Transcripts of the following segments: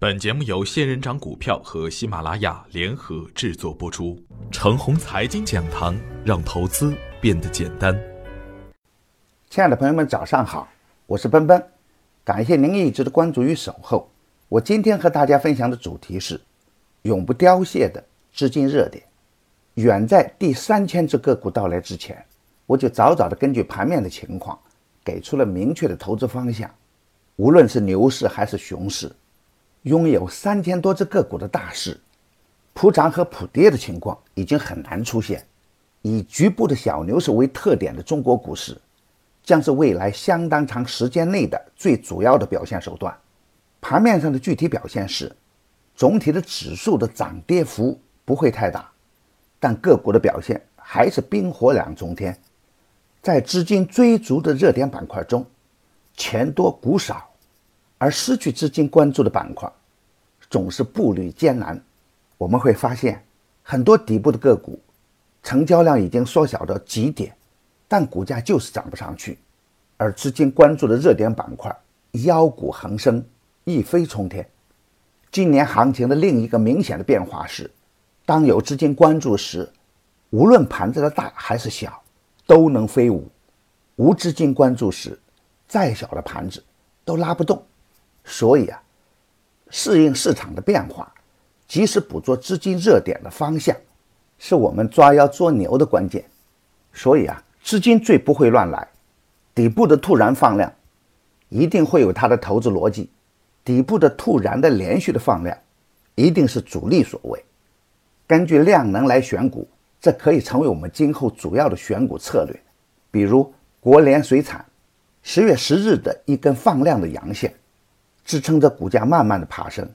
本节目由仙人掌股票和喜马拉雅联合制作播出。程红财经讲堂，让投资变得简单。亲爱的朋友们，早上好，我是奔奔，感谢您一直的关注与守候。我今天和大家分享的主题是永不凋谢的资金热点。远在第三千只个股到来之前，我就早早的根据盘面的情况，给出了明确的投资方向。无论是牛市还是熊市。拥有三千多只个股的大势，普涨和普跌的情况已经很难出现。以局部的小牛市为特点的中国股市，将是未来相当长时间内的最主要的表现手段。盘面上的具体表现是，总体的指数的涨跌幅不会太大，但个股的表现还是冰火两重天。在资金追逐的热点板块中，钱多股少。而失去资金关注的板块，总是步履艰难。我们会发现，很多底部的个股，成交量已经缩小到极点，但股价就是涨不上去。而资金关注的热点板块，妖股横生，一飞冲天。今年行情的另一个明显的变化是，当有资金关注时，无论盘子的大还是小，都能飞舞；无资金关注时，再小的盘子都拉不动。所以啊，适应市场的变化，及时捕捉资金热点的方向，是我们抓妖捉牛的关键。所以啊，资金最不会乱来，底部的突然放量，一定会有它的投资逻辑。底部的突然的连续的放量，一定是主力所为。根据量能来选股，这可以成为我们今后主要的选股策略。比如国联水产，十月十日的一根放量的阳线。支撑着股价慢慢的爬升，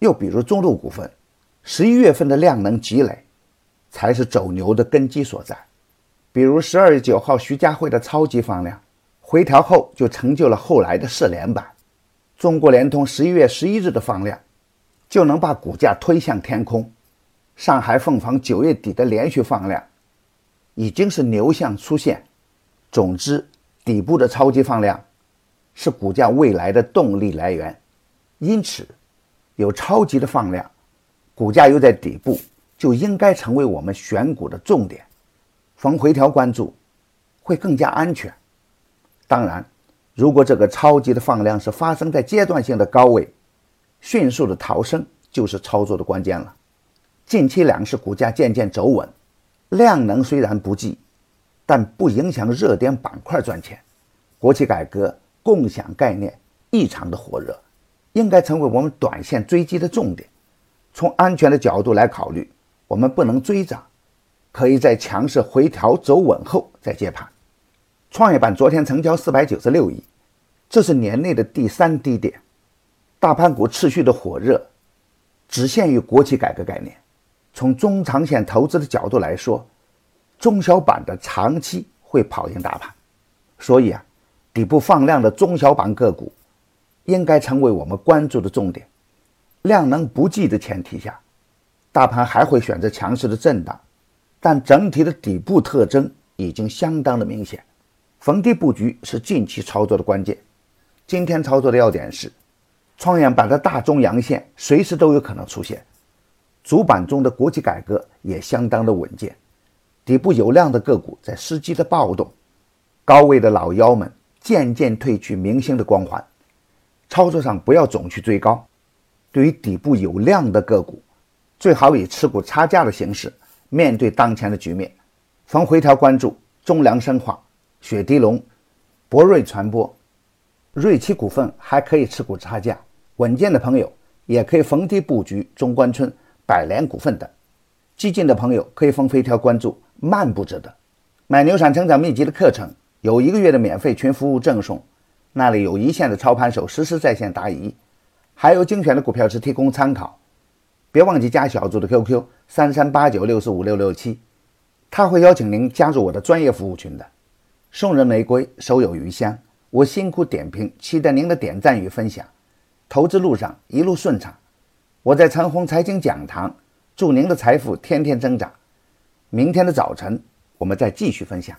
又比如中路股份，十一月份的量能积累，才是走牛的根基所在。比如十二月九号徐家汇的超级放量，回调后就成就了后来的四连板。中国联通十一月十一日的放量，就能把股价推向天空。上海凤凰九月底的连续放量，已经是牛象出现。总之，底部的超级放量。是股价未来的动力来源，因此有超级的放量，股价又在底部，就应该成为我们选股的重点。逢回调关注会更加安全。当然，如果这个超级的放量是发生在阶段性的高位，迅速的逃生就是操作的关键了。近期两市股价渐渐走稳，量能虽然不济，但不影响热点板块赚钱。国企改革。共享概念异常的火热，应该成为我们短线追击的重点。从安全的角度来考虑，我们不能追涨，可以在强势回调走稳后再接盘。创业板昨天成交四百九十六亿，这是年内的第三低点。大盘股持续的火热，只限于国企改革概念。从中长线投资的角度来说，中小板的长期会跑赢大盘。所以啊。底部放量的中小板个股，应该成为我们关注的重点。量能不济的前提下，大盘还会选择强势的震荡，但整体的底部特征已经相当的明显。逢低布局是近期操作的关键。今天操作的要点是，创业板的大中阳线随时都有可能出现，主板中的国企改革也相当的稳健，底部有量的个股在伺机的暴动，高位的老妖们。渐渐褪去明星的光环，操作上不要总去追高。对于底部有量的个股，最好以持股差价的形式面对当前的局面。逢回调关注中粮生化、雪迪龙、博瑞传播、瑞奇股份，还可以持股差价。稳健的朋友也可以逢低布局中关村、百联股份等。激进的朋友可以逢回调关注漫步者的买牛产成长秘籍的课程。有一个月的免费群服务赠送，那里有一线的操盘手实时在线答疑，还有精选的股票池提供参考。别忘记加小组的 QQ 三三八九六四五六六七，他会邀请您加入我的专业服务群的。送人玫瑰，手有余香。我辛苦点评，期待您的点赞与分享。投资路上一路顺畅，我在长虹财经讲堂，祝您的财富天天增长。明天的早晨，我们再继续分享。